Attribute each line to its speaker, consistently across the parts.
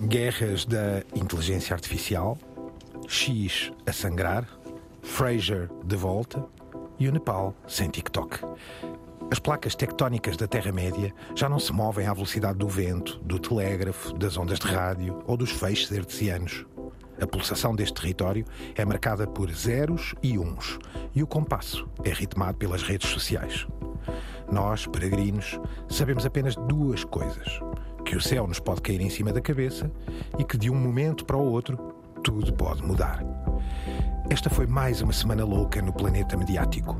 Speaker 1: Guerras da inteligência artificial, X a sangrar, Fraser de volta e o Nepal sem TikTok. As placas tectónicas da Terra-média já não se movem à velocidade do vento, do telégrafo, das ondas de rádio ou dos feixes hertzianos. A pulsação deste território é marcada por zeros e uns, e o compasso é ritmado pelas redes sociais. Nós, peregrinos, sabemos apenas duas coisas: que o céu nos pode cair em cima da cabeça e que de um momento para o outro tudo pode mudar. Esta foi mais uma semana louca no planeta mediático.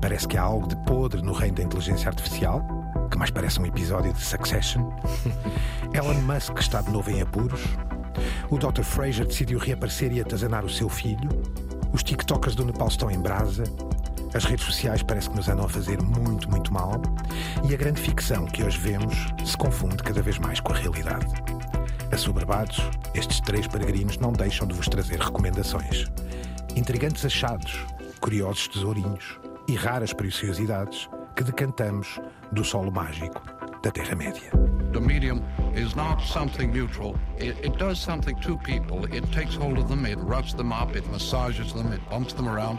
Speaker 1: Parece que há algo de podre no reino da inteligência artificial, que mais parece um episódio de Succession. Elon Musk está de novo em apuros. O Dr. Fraser decidiu reaparecer e atazanar o seu filho. Os TikTokers do Nepal estão em brasa. As redes sociais parece que nos andam a fazer muito, muito mal. E a grande ficção que hoje vemos se confunde cada vez mais com a realidade. Assoberbados, estes três peregrinos não deixam de vos trazer recomendações. Intrigantes achados, curiosos tesourinhos e raras preciosidades que decantamos do solo mágico da Terra-média.
Speaker 2: The medium is not something neutral. It, it does something to people. It takes hold of them, it roughs them up, it massages them, it bumps them around.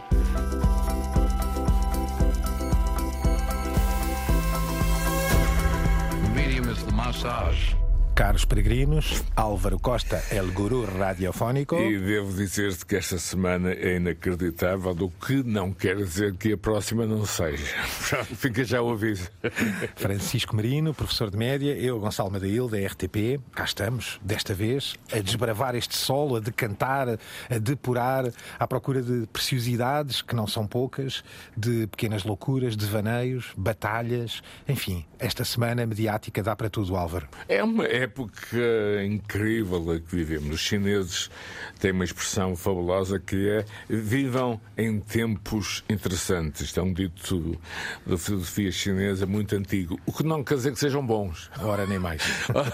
Speaker 2: The massage.
Speaker 1: Caros peregrinos, Álvaro Costa, El Guru Radiofónico.
Speaker 3: E devo dizer-te que esta semana é inacreditável, o que não quer dizer que a próxima não seja. Fica já o aviso.
Speaker 1: Francisco Marino, professor de média, eu, Gonçalo Madail, da RTP. Cá estamos, desta vez, a desbravar este solo, a decantar, a depurar, à procura de preciosidades, que não são poucas, de pequenas loucuras, devaneios, batalhas. Enfim, esta semana mediática dá para tudo, Álvaro.
Speaker 3: É uma época incrível a que vivemos. Os chineses têm uma expressão fabulosa que é vivam em tempos interessantes. Isto é um dito da filosofia chinesa muito antigo. O que não quer dizer que sejam bons.
Speaker 1: Ora, nem mais.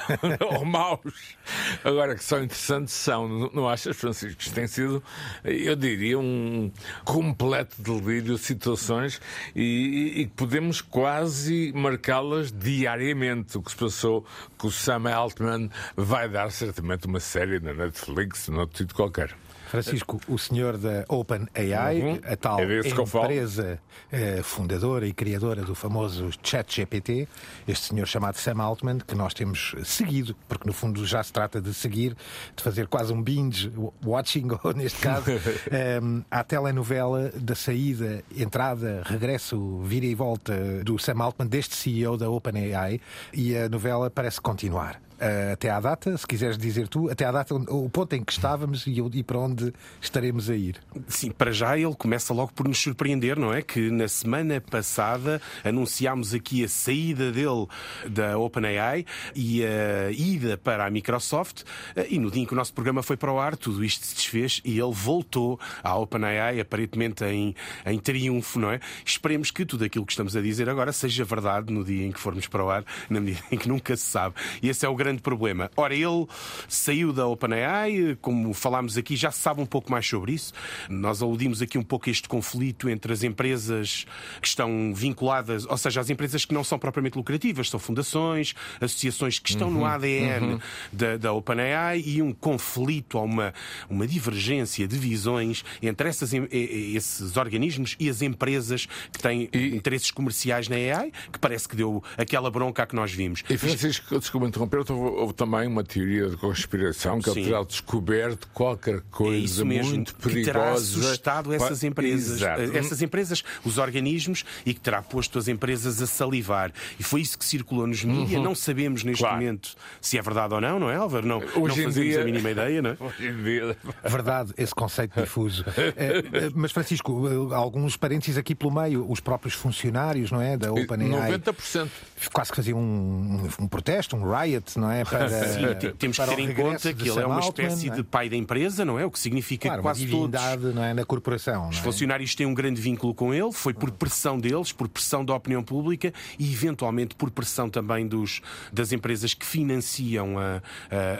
Speaker 3: Ou maus. Agora, que são interessantes, são. Não achas, Francisco? Isto tem sido, eu diria, um completo delírio de situações e, e podemos quase marcá-las diariamente. O que se passou com o Sam Altman vai dar certamente uma série na Netflix, no sítio qualquer.
Speaker 1: Francisco, o senhor da OpenAI,
Speaker 3: Uhum.
Speaker 1: a tal
Speaker 3: É
Speaker 1: empresa eh, fundadora e criadora do famoso ChatGPT, este senhor chamado Sam Altman, que nós temos seguido, porque no fundo já se trata de seguir, de fazer quase um binge watching, ou neste caso, eh, à telenovela da saída, entrada, regresso, vira e volta do Sam Altman, deste CEO da OpenAI, e a novela parece continuar. Uh, até à data, se quiseres dizer tu, até à data, o ponto em que estávamos e, e para onde estaremos a ir.
Speaker 4: Sim, para já ele começa logo por nos surpreender, não é? Que na semana passada anunciámos aqui a saída dele da OpenAI e a ida para a Microsoft eh, e no dia em que o nosso programa foi para o ar, tudo isto se desfez e ele voltou à OpenAI, aparentemente em, em triunfo, não é? Esperemos que tudo aquilo que estamos a dizer agora seja verdade no dia em que formos para o ar, na medida em que nunca se sabe. E esse é o grande problema. Ora, ele saiu da OpenAI, como falámos aqui, já se sabe um pouco mais sobre isso. Nós aludimos aqui um pouco a este conflito entre as empresas que estão vinculadas, ou seja, as empresas que não são propriamente lucrativas, são fundações, associações que estão no ADN da, da OpenAI e um conflito, há uma, uma divergência de visões entre essas, e- e- esses organismos e as empresas que têm interesses comerciais na AI, que parece que deu aquela bronca que nós vimos.
Speaker 3: E Francisco, desculpa interromper, houve, houve também uma teoria de conspiração que
Speaker 4: Sim.
Speaker 3: ele terá descoberto qualquer
Speaker 4: É
Speaker 3: coisa
Speaker 4: isso mesmo,
Speaker 3: muito
Speaker 4: que
Speaker 3: perigosa.
Speaker 4: terá assustado essas empresas,
Speaker 3: Exato.
Speaker 4: eh, essas empresas, os organismos, e que terá posto as empresas a salivar. E foi isso que circulou nos mídias. Não sabemos neste
Speaker 3: Claro.
Speaker 4: momento se é verdade ou não, não é, Álvaro? Não, não
Speaker 3: Hoje em
Speaker 4: fazemos
Speaker 3: dia-
Speaker 4: a mínima ideia, não é?
Speaker 3: Hoje em dia.
Speaker 1: Verdade, esse conceito difuso. Eh, eh, Mas, Francisco, eh, alguns parênteses aqui pelo meio, os próprios funcionários, não é? Da OpenAI.
Speaker 3: 90%.
Speaker 1: Quase que faziam um, um protesto, um riot, não é? Para,
Speaker 4: Sim, te- temos que
Speaker 1: para
Speaker 4: ter em conta que ele é uma
Speaker 1: Altman,
Speaker 4: espécie
Speaker 1: é?
Speaker 4: de pai da empresa, não é? O que significa
Speaker 1: Claro,
Speaker 4: que quase todos
Speaker 1: não é? na corporação.
Speaker 4: Os
Speaker 1: é?
Speaker 4: funcionários têm um grande vínculo com ele, foi por pressão deles, por pressão da opinião pública e, eventualmente, por pressão também dos, das empresas que financiam a,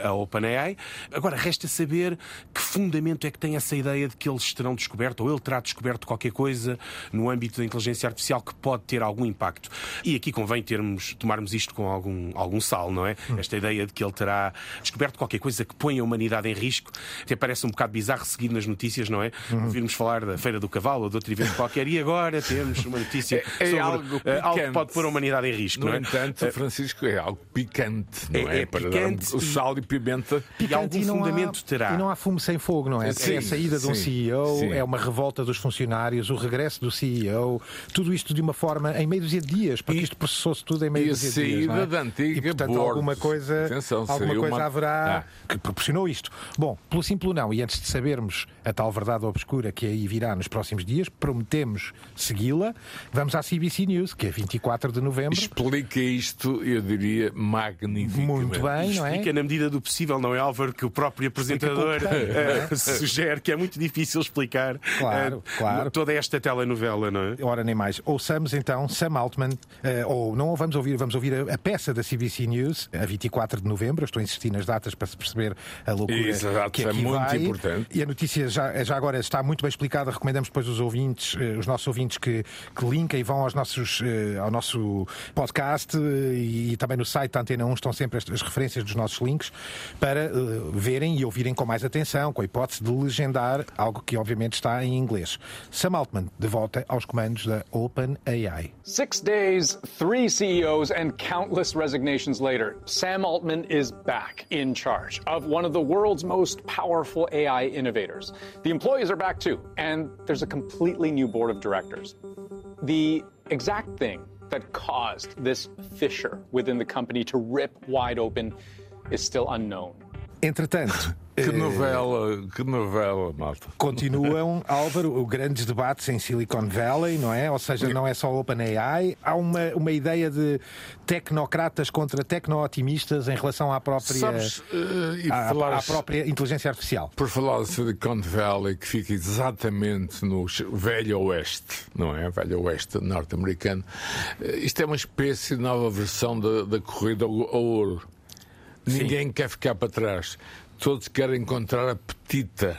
Speaker 4: a, a OpenAI. Agora, resta saber que fundamento é que tem essa ideia de que eles terão descoberto, ou ele terá descoberto qualquer coisa no âmbito da inteligência artificial que pode ter algum impacto. E aqui convém termos, tomarmos isto com algum, algum sal, não é? Esta esta ideia de que ele terá descoberto qualquer coisa que põe a humanidade em risco. Até parece um bocado bizarro seguir nas notícias, não é?
Speaker 3: Uhum.
Speaker 4: Ouvirmos falar da Feira do Cavalo ou de outro evento qualquer e agora temos uma notícia
Speaker 3: É- é
Speaker 4: sobre
Speaker 3: algo
Speaker 4: eh, algo que
Speaker 3: picante.
Speaker 4: pode pôr a humanidade em risco,
Speaker 3: No
Speaker 4: não é?
Speaker 3: entanto, Francisco, é algo picante, não
Speaker 4: É-
Speaker 3: é?
Speaker 4: é
Speaker 3: Para
Speaker 4: picante
Speaker 3: dar um- o
Speaker 4: e-
Speaker 3: sal e pimenta.
Speaker 4: E algum
Speaker 1: e
Speaker 4: fundamento
Speaker 1: há,
Speaker 4: terá.
Speaker 1: E não há fumo sem fogo, não é?
Speaker 3: Sim,
Speaker 1: é a saída de um
Speaker 3: sim,
Speaker 1: CEO,
Speaker 3: sim.
Speaker 1: é uma revolta dos funcionários, o regresso do CEO, tudo isto de uma forma em meio de dias, porque isto processou-se tudo em meio
Speaker 3: e a
Speaker 1: de dias. não é?
Speaker 3: saída da antiga
Speaker 1: E portanto alguma coisa,
Speaker 3: Atenção,
Speaker 1: alguma coisa
Speaker 3: uma-
Speaker 1: haverá
Speaker 3: Ah.
Speaker 1: que proporcionou isto. Bom, pelo simples não, e antes de sabermos a tal verdade obscura que aí virá nos próximos dias, prometemos segui-la. Vamos à CBC News, que é 24 de novembro.
Speaker 3: Explica isto, eu diria, magnificamente.
Speaker 1: Muito bem, não é?
Speaker 4: Explica na medida do possível, não é, Álvaro, que o próprio apresentador
Speaker 1: tem,
Speaker 4: eh, sugere que é muito difícil explicar
Speaker 1: Claro,
Speaker 4: eh,
Speaker 1: claro.
Speaker 4: toda esta telenovela, não é?
Speaker 1: Ora, nem mais. Ouçamos então Sam Altman, eh, ou não vamos ouvir, vamos ouvir a, a peça da CBC News, a 24 de novembro. Eu estou a insistir nas datas para se perceber a loucura
Speaker 3: Exato,
Speaker 1: que
Speaker 3: é
Speaker 1: aqui
Speaker 3: muito
Speaker 1: vai.
Speaker 3: importante.
Speaker 1: E a notícia já, já agora está muito bem explicada. Recomendamos depois os ouvintes, eh, os nossos ouvintes que, que linkem e vão aos nossos, eh, ao nosso podcast eh, e, também no site da Antena 1 estão sempre as, as referências dos nossos links para verem e ouvirem com mais atenção, com a hipótese de legendar algo que obviamente está em inglês. Sam Altman, de volta aos comandos da OpenAI.
Speaker 5: Six days, three CEOs, and countless resignations later, Sam Altman is back in charge of one of the world's most powerful AI innovators. The employees are back too, and there's a completely new board of directors. The exact thing that caused this fissure within the company to rip wide open is still unknown.
Speaker 1: Entretanto,
Speaker 3: Que novela, que novela, malta.
Speaker 1: continuam, Álvaro, os grandes debates em Silicon Valley, não é? Ou seja, não é só OpenAI. Há uma, uma ideia de tecnocratas contra tecno-otimistas em relação à própria,
Speaker 3: Sabes, e
Speaker 1: à,
Speaker 3: falar
Speaker 1: à própria inteligência artificial.
Speaker 3: Por falar de Silicon Valley, que fica exatamente no velho oeste, não é? Velho oeste norte-americano, eh, isto é uma espécie de nova versão da, da corrida ao ouro. Ninguém quer ficar para trás. Todos querem encontrar a petita.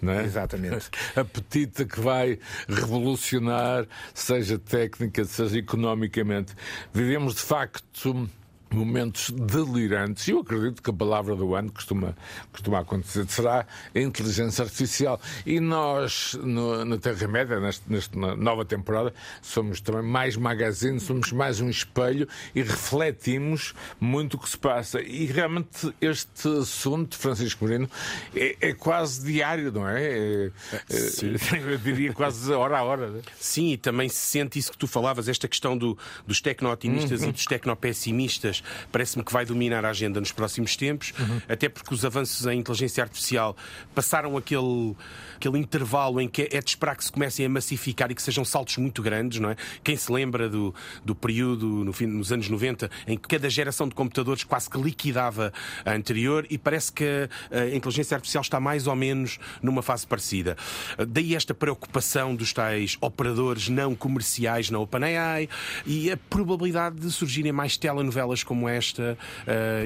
Speaker 3: Não é?
Speaker 1: Exatamente.
Speaker 3: A petita que vai revolucionar, seja técnica, seja economicamente. Vivemos, de facto, momentos delirantes. E eu acredito que a palavra do ano costuma, costuma acontecer será a inteligência artificial. E nós, no, na Terra-média, nesta nova temporada, somos também mais magazine, somos mais um espelho e refletimos muito o que se passa. E realmente este assunto, Francisco Moreno, é, é quase diário, não é? É- é- eu diria quase hora a hora. né?
Speaker 4: Sim, e também se sente isso que tu falavas, esta questão do- dos tecno-otimistas
Speaker 3: Uhum.
Speaker 4: e dos tecno-pessimistas, parece-me que vai dominar a agenda nos próximos tempos,
Speaker 3: Uhum.
Speaker 4: até porque os avanços em inteligência artificial passaram aquele, aquele intervalo em que é de esperar que se comecem a massificar e que sejam saltos muito grandes, não é? Quem se lembra do, do período, no fim, nos anos 90, em que cada geração de computadores quase que liquidava a anterior e parece que a inteligência artificial está mais ou menos numa fase parecida. Daí esta preocupação dos tais operadores não comerciais na OpenAI e a probabilidade de surgirem mais telenovelas como esta,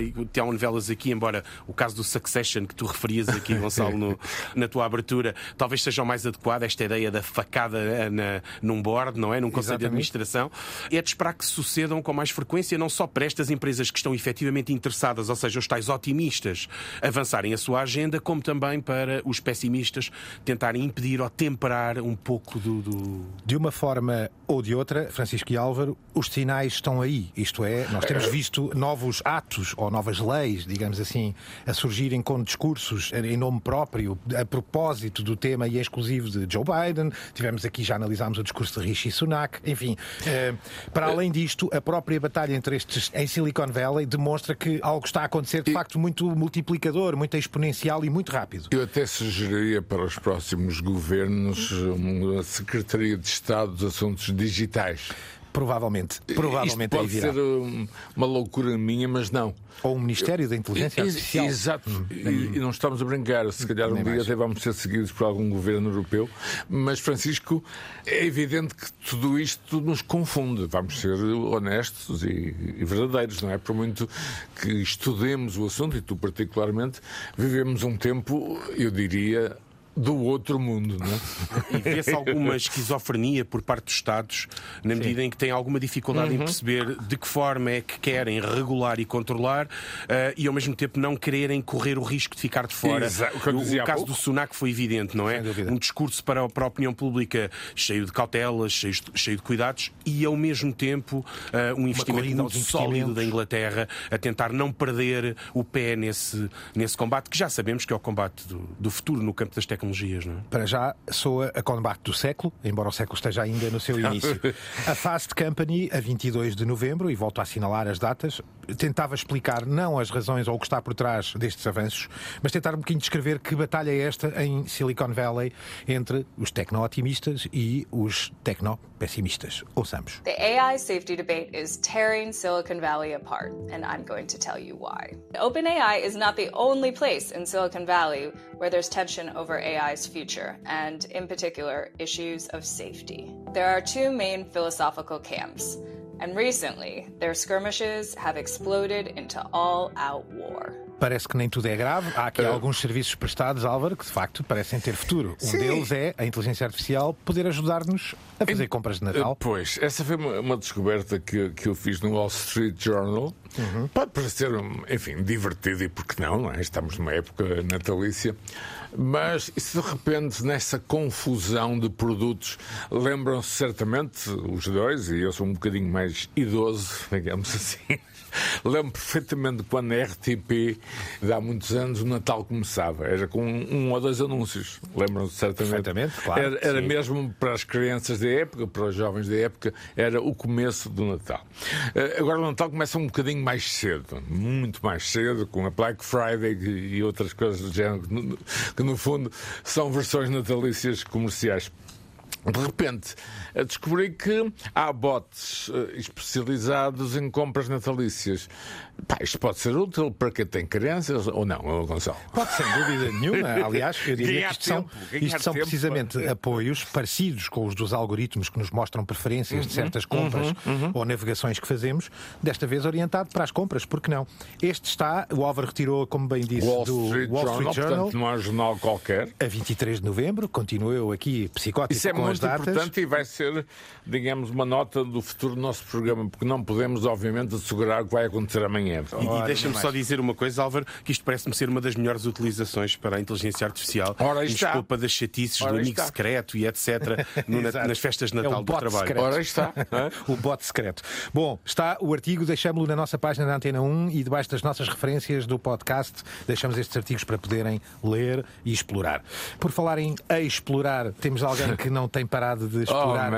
Speaker 4: e telenovelas aqui, embora o caso do Succession que tu referias aqui, Gonçalo, no- na tua abertura, talvez seja o mais adequado, esta ideia da facada eh, na, num board, não é? Num conselho de administração. É de esperar que sucedam com mais frequência, não só para estas empresas que estão efetivamente interessadas, ou seja, os tais otimistas, avançarem a sua agenda, como também para os pessimistas tentarem impedir ou temperar um pouco do- do,
Speaker 1: De uma forma ou de outra, Francisco e Álvaro, os sinais estão aí. Isto é, nós temos visto novos atos ou novas leis, digamos assim, a surgirem com discursos em nome próprio, a propósito do tema e exclusivo de Joe Biden. Tivemos aqui, já analisámos o discurso de Rishi Sunak. Enfim, eh, para além disto, a própria batalha entre estes em Silicon Valley demonstra que algo está a acontecer de facto muito multiplicador, muito exponencial e muito rápido.
Speaker 3: Eu até sugeriria para os próximos governos uma Secretaria de Estado dos Assuntos Digitais.
Speaker 1: Provavelmente,
Speaker 3: Isto
Speaker 1: provavelmente aí
Speaker 3: pode
Speaker 1: virá.
Speaker 3: ser um, uma loucura minha, mas não.
Speaker 1: Ou o Ministério da Inteligência Artificial. Hum,
Speaker 3: Exato. E, e não estamos a brincar. Se calhar um dia até vamos ser seguidos por algum governo europeu. Mas, Francisco, é evidente que tudo isto nos confunde. Vamos ser honestos e, e verdadeiros, não é? Por muito que estudemos o assunto, e tu particularmente, vivemos um tempo, eu diria, do outro mundo, não é?
Speaker 4: E vê-se alguma esquizofrenia por parte dos Estados, na medida em que têm alguma dificuldade
Speaker 3: Uhum.
Speaker 4: em perceber de que forma é que querem regular e controlar eh, e ao mesmo tempo não quererem correr o risco de ficar de fora.
Speaker 3: Exato, o
Speaker 4: o, o caso do Sunak foi evidente, não é? Um discurso para, a- para a opinião pública cheio de cautelas, cheio, de- cheio de cuidados e ao mesmo tempo eh, um investimento muito sólido da Inglaterra a tentar não perder o pé nesse, nesse combate, que já sabemos que é o combate do, do futuro no campo das tecnologias, não é?
Speaker 1: Para já soa a combate do século, embora o século esteja ainda no seu início. A Fast Company, a 22 de novembro, e volto a assinalar as datas, tentava explicar não as razões ou o que está por trás destes avanços, mas tentar um bocadinho descrever que batalha é esta em Silicon Valley entre os tecno-otimistas e os tecno-pessimistas. Ouçamos.
Speaker 6: The AI safety debate is tearing Silicon Valley apart, and I'm going to tell you why. OpenAI is not the only place in Silicon Valley where there's tension over AI's future, and in particular, issues of safety. There are two main philosophical camps, and recently, their skirmishes have exploded into all out war.
Speaker 1: Parece que nem tudo é grave. Há aqui alguns serviços prestados, Álvaro, que de facto parecem ter futuro. Um deles é a inteligência artificial poder ajudar-nos a fazer compras de Natal.
Speaker 3: Eh, Pois, essa foi uma, uma descoberta que, que eu fiz no Wall Street Journal. Pode parecer, um, enfim, divertido e porque não, não é? Estamos numa época natalícia. Mas isso de repente, nessa confusão de produtos, lembram-se certamente os dois, e eu sou um bocadinho mais idoso, digamos assim. Lembro perfeitamente quando a RTP, de há muitos anos, o Natal começava. Era com um ou dois anúncios. Lembram-se certamente.
Speaker 1: Claro.
Speaker 3: Era, era mesmo para as crianças da época, para os jovens da época, era o começo do Natal. Eh, Agora o Natal começa um bocadinho mais cedo, muito mais cedo, com a Black Friday e outras coisas do género, que no, que no fundo são versões natalícias comerciais. De repente, descobri que há bots eh, especializados em compras natalícias. Pá, isto pode ser útil para quem tem crianças ou não, Gonçalo?
Speaker 1: Pode, sem dúvida nenhuma. Aliás, eu diria
Speaker 3: Ganhar
Speaker 1: que isto são,
Speaker 3: ganhar
Speaker 1: isto são
Speaker 3: tempo.
Speaker 1: precisamente apoios parecidos com os dos algoritmos que nos mostram preferências de certas compras ou navegações que fazemos, desta vez orientado para as compras, porque não? Este está, o Álvaro retirou, como bem disse,
Speaker 3: Wall
Speaker 1: do
Speaker 3: Street
Speaker 1: Wall
Speaker 3: Journal,
Speaker 1: Street Journal.
Speaker 3: portanto, não um jornal qualquer.
Speaker 1: A 23 de novembro, continuo eu aqui psicótico
Speaker 3: Isso é
Speaker 1: com as
Speaker 3: muito
Speaker 1: datas.
Speaker 3: importante e vai ser, digamos, uma nota do futuro do nosso programa, porque não podemos, obviamente, assegurar o que vai acontecer amanhã.
Speaker 4: E, e deixa-me só dizer uma coisa, Álvaro, que isto parece-me ser uma das melhores utilizações para a inteligência artificial.
Speaker 3: Ora, aí está.
Speaker 4: Desculpa das chatices,
Speaker 3: Ora,
Speaker 4: do amigo
Speaker 3: está.
Speaker 4: secreto e etc. no nas festas de
Speaker 1: É um
Speaker 4: Natal do
Speaker 1: bot
Speaker 4: trabalho.
Speaker 1: secreto.
Speaker 3: Ora, aí está.
Speaker 1: o bote secreto. Bom, está o artigo, deixamos-lo na nossa página da Antena 1 e debaixo das nossas referências do podcast deixamos estes artigos para poderem ler e explorar. Por falar em explorar, temos alguém que não tem parado de explorar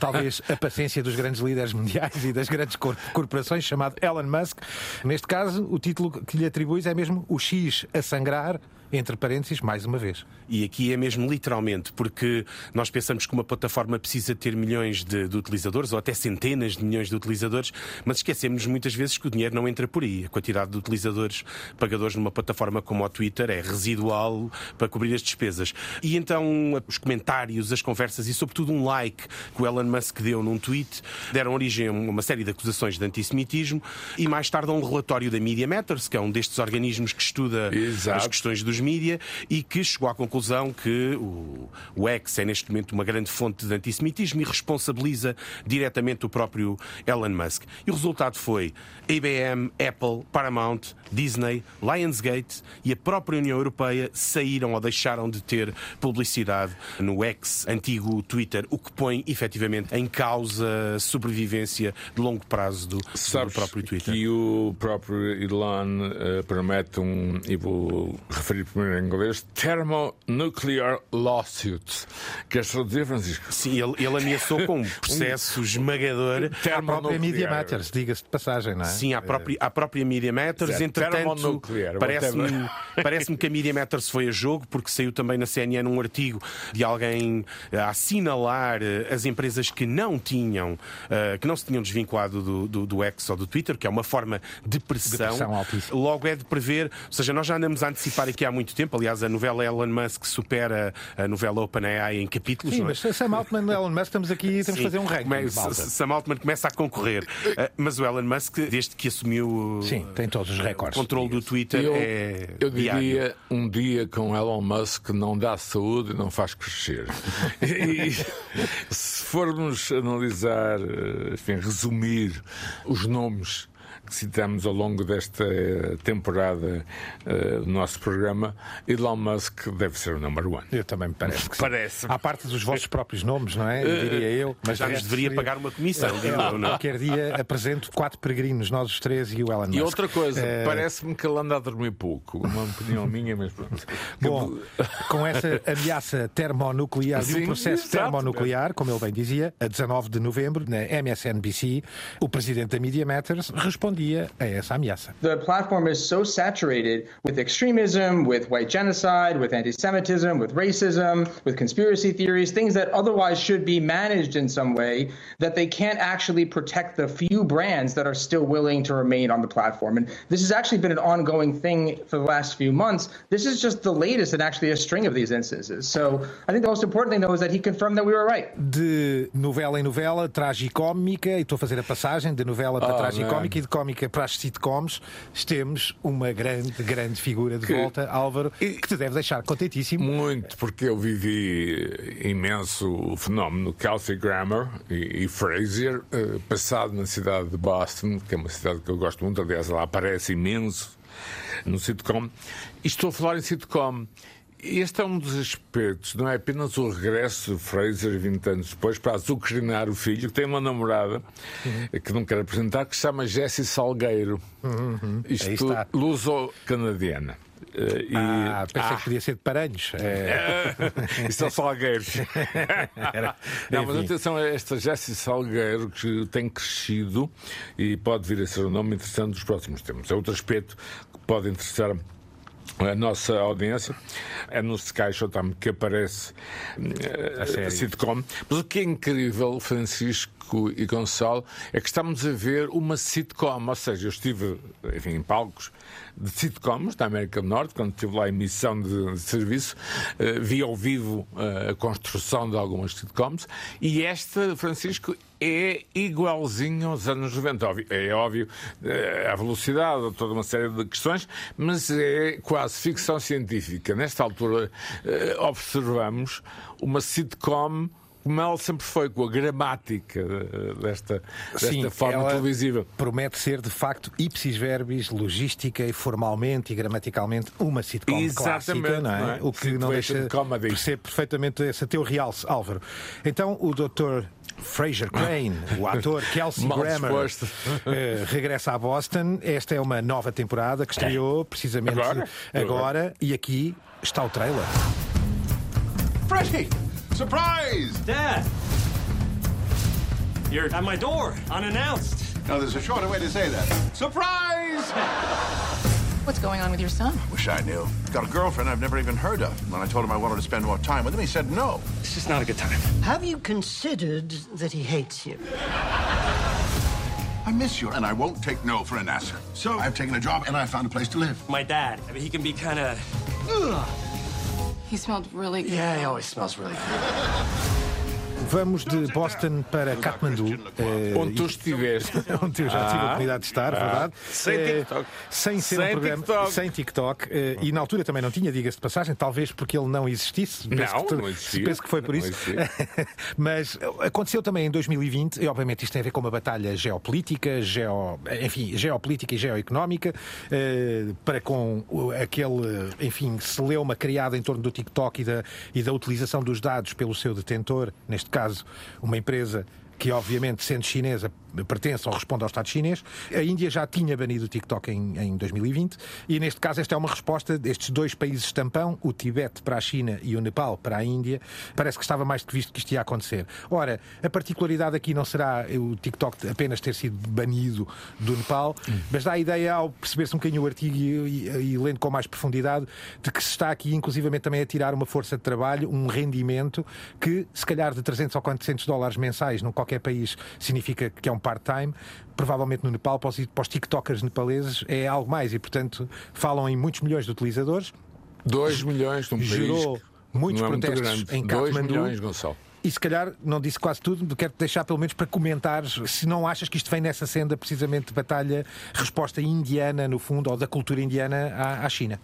Speaker 1: talvez a paciência dos grandes líderes mundiais e das grandes cor- corporações, chamado Elon Musk. Neste caso, o título que lhe atribuis é mesmo o X a sangrar, entre parênteses, mais uma vez.
Speaker 4: E aqui é mesmo literalmente, porque nós pensamos que uma plataforma precisa ter milhões de, de utilizadores, ou até centenas de milhões de utilizadores, mas esquecemos muitas vezes que o dinheiro não entra por aí. A quantidade de utilizadores pagadores numa plataforma como o Twitter é residual para cobrir as despesas. E então os comentários, as conversas e, sobretudo, um like que o Elon Musk deu num tweet deram origem a uma série de acusações de antissemitismo e mais tarde a um relatório da Media Matters, que é um destes organismos que estuda
Speaker 3: Exato.
Speaker 4: as questões dos mídia e que chegou à conclusão que o, o X é neste momento uma grande fonte de antissemitismo e responsabiliza diretamente o próprio Elon Musk. E o resultado foi IBM, Apple, Paramount, Disney, Lionsgate e a própria União Europeia saíram ou deixaram de ter publicidade no X, antigo Twitter, o que põe efetivamente em causa a sobrevivência de longo prazo do, do
Speaker 3: Sabes
Speaker 4: próprio Twitter.
Speaker 3: que o próprio Elon eh, promete um, e vou referir primeiro em inglês, Thermonuclear Lawsuit. Queres traduzir, Francisco?
Speaker 4: Sim, ele, ele ameaçou com um processo esmagador
Speaker 1: A própria Media. Matters, diga-se de passagem, não é?
Speaker 4: Sim, à própria, à própria Media Matters.
Speaker 3: Exato.
Speaker 4: Entretanto, parece-me parece que a Media Matters foi a jogo, porque saiu também na CNN um artigo de alguém a assinalar eh, as empresas que não tinham, eh, que não se tinham desvinculado do, do, do X ou do Twitter, que é uma forma de pressão.
Speaker 1: pressão altíssima.
Speaker 4: Logo é de prever, ou seja, nós já andamos a antecipar aqui há muito muito tempo. Aliás, a novela Elon Musk supera a novela OpenAI em capítulos.
Speaker 1: Sim,
Speaker 4: é?
Speaker 1: mas Sam Altman e Elon Musk estamos aqui temos que fazer um ranking. Malta.
Speaker 4: Sam Altman começa a concorrer. Uh, Mas o Elon Musk, desde que assumiu
Speaker 1: Sim, tem todos os
Speaker 4: o
Speaker 1: recordes.
Speaker 4: controle do Twitter,
Speaker 3: Eu,
Speaker 4: é
Speaker 3: eu
Speaker 4: diário.
Speaker 3: diria um dia com Elon Musk não dá saúde e não faz crescer. e se formos analisar, eh, enfim, resumir os nomes que citamos ao longo desta eh, temporada eh, do nosso programa, Elon Musk deve ser o number one.
Speaker 1: Eu também me parece que sim.
Speaker 3: Parece.
Speaker 1: À parte dos vossos próprios nomes, não é? Eu diria eu.
Speaker 4: Mas já nos
Speaker 1: resto
Speaker 4: deveria
Speaker 1: seria-
Speaker 4: pagar uma comissão, eu,
Speaker 1: É,
Speaker 4: não?
Speaker 1: Qualquer dia apresento quatro peregrinos, nós os três e o Elon Musk.
Speaker 3: E outra coisa,
Speaker 1: Eh,
Speaker 3: parece-me que ele anda a dormir pouco. Uma opinião minha, mas pronto.
Speaker 1: Bom, com essa ameaça termonuclear, de um
Speaker 3: Sim,
Speaker 1: processo
Speaker 3: exato.
Speaker 1: termonuclear, como ele bem dizia, a 19 de novembro, na MSNBC, o presidente da Media Matters respondia a essa ameaça.
Speaker 7: The platform is so saturated with extremism, with white genocide, with anti Semitism, with racism, with conspiracy theories, things that otherwise should be managed in some way, that they can't actually protect the few brands that are still willing to remain on the platform. And this has actually been an ongoing thing for the last few months. This is just the latest in actually a string of these instances. So I think the most important thing, though, is that he confirmed that we were right.
Speaker 1: De novela em novela, tragicómica, e estou a fazer a passagem de novela para
Speaker 3: Oh,
Speaker 1: tragicómica
Speaker 3: man.
Speaker 1: e de cómica para as sitcoms, temos uma grande, grande figura de
Speaker 3: Que-
Speaker 1: volta, Álvaro, que te deve deixar contentíssimo.
Speaker 3: Muito, porque eu vivi imenso o fenómeno Kelsey Grammer e, e Fraser, eh, passado na cidade de Boston, que é uma cidade que eu gosto muito, aliás, ela aparece imenso no sitcom. E estou a falar em sitcom. Este é um dos aspectos, não é apenas o regresso de Fraser 20 anos depois para azucrinar o filho, que tem uma namorada que não quero apresentar, que se chama Jessie Salgueiro.
Speaker 1: Aí
Speaker 3: Isto luso-canadiana. Eh, e-
Speaker 1: Ah, pensei que podia ser de Paranhos. É,
Speaker 3: Isso é Salgueiros. Não, mas atenção a esta Jessie Salgueiro que tem crescido e pode vir a ser um nome interessante dos próximos tempos. É outro aspecto que pode interessar a nossa audiência é no Sky Showtime que aparece eh, a,
Speaker 1: série.
Speaker 3: sitcom. Mas o que é incrível, Francisco e Gonçalo, é que estamos a ver uma sitcom. Ou seja, eu estive enfim, em palcos de sitcoms da América do Norte, quando estive lá em missão de, de serviço, eh, vi ao vivo eh, a construção de algumas sitcoms e esta, Francisco, é igualzinho aos anos 90. Óbvio- É óbvio eh, a velocidade, toda uma série de questões, mas é quase ficção científica. Nesta altura, observamos uma sitcom como ela sempre foi, com a gramática eh, desta, desta
Speaker 1: Sim,
Speaker 3: forma televisiva.
Speaker 1: Promete ser, de facto, ipsis verbis, logística e formalmente e gramaticalmente uma sitcom
Speaker 3: Exatamente,
Speaker 1: clássica, não é?
Speaker 3: não é?
Speaker 1: O que não deixa
Speaker 3: comedy.
Speaker 1: perceber perfeitamente esse teu realce, Álvaro. Então, o Dr. Fraser Crane, o ator Kelsey
Speaker 3: Mal
Speaker 1: Grammer, eh, regressa a Boston. Esta é uma nova temporada que estreou precisamente
Speaker 3: Agora?
Speaker 1: agora e aqui está o trailer.
Speaker 8: Freddie! Surprise!
Speaker 9: Dad! You're at my door, unannounced.
Speaker 8: Now, there's a shorter way to say that. Surprise!
Speaker 10: What's going on with your son?
Speaker 8: Wish I knew. Got a girlfriend I've never even heard of. When I told him I wanted to spend more time with him, he said no.
Speaker 9: It's just not a good time.
Speaker 10: Have you considered that he hates you?
Speaker 8: I miss you, and I won't take no for an answer. So I've taken a job, and I found a place to live.
Speaker 9: My dad, I mean, he can be kind of.
Speaker 10: He smelled really good.
Speaker 9: Yeah, he always smells really good.
Speaker 1: Vamos de Boston para Katmandu. eh,
Speaker 3: Onde tu estiveste.
Speaker 1: onde eu já tive a
Speaker 3: Ah,
Speaker 1: oportunidade de estar, verdade?
Speaker 3: Sem
Speaker 1: Eh,
Speaker 3: TikTok.
Speaker 1: Sem ser
Speaker 3: Sem
Speaker 1: um programa
Speaker 3: TikTok.
Speaker 1: sem TikTok. eh, e na altura também não tinha, diga-se de passagem, talvez porque ele não existisse. Penso
Speaker 3: Não, não existia.
Speaker 1: Penso que foi por isso. Mas aconteceu também em 2020, e obviamente isto tem a ver com uma batalha geopolítica, geo, enfim, geopolítica e geoeconómica, para com aquele, enfim, celeuma criada em torno do TikTok e da, e da utilização dos dados pelo seu detentor, neste caso, uma empresa que obviamente, sendo chinesa, pertence ou responde ao Estado chinês. A Índia já tinha banido o TikTok em, em 2020 e, neste caso, esta é uma resposta destes dois países tampão, o Tibete para a China e o Nepal para a Índia. Parece que estava mais do que visto que isto ia acontecer. Ora, a particularidade aqui não será o TikTok apenas ter sido banido do Nepal, mas dá a ideia, ao perceber-se um bocadinho o artigo e, e- e lendo com mais profundidade, de que se está aqui, inclusivamente, também a tirar uma força de trabalho, um rendimento que, se calhar, de 300 ou 400 dólares mensais num qualquer país significa que é um part-time. Provavelmente no Nepal, para os, para os TikTokers nepaleses, é algo mais e, portanto, falam em muitos milhões de utilizadores.
Speaker 3: 2 milhões num
Speaker 1: gerou
Speaker 3: país
Speaker 1: muitos
Speaker 3: é muito
Speaker 1: protestos
Speaker 3: grande.
Speaker 1: em
Speaker 3: 2
Speaker 1: Katmandu.
Speaker 3: milhões, Gonçalo.
Speaker 1: E se calhar não disse quase tudo, quero-te deixar pelo menos para comentares se não achas que isto vem nessa senda precisamente de batalha, resposta indiana, no fundo, ou da cultura indiana à, à China.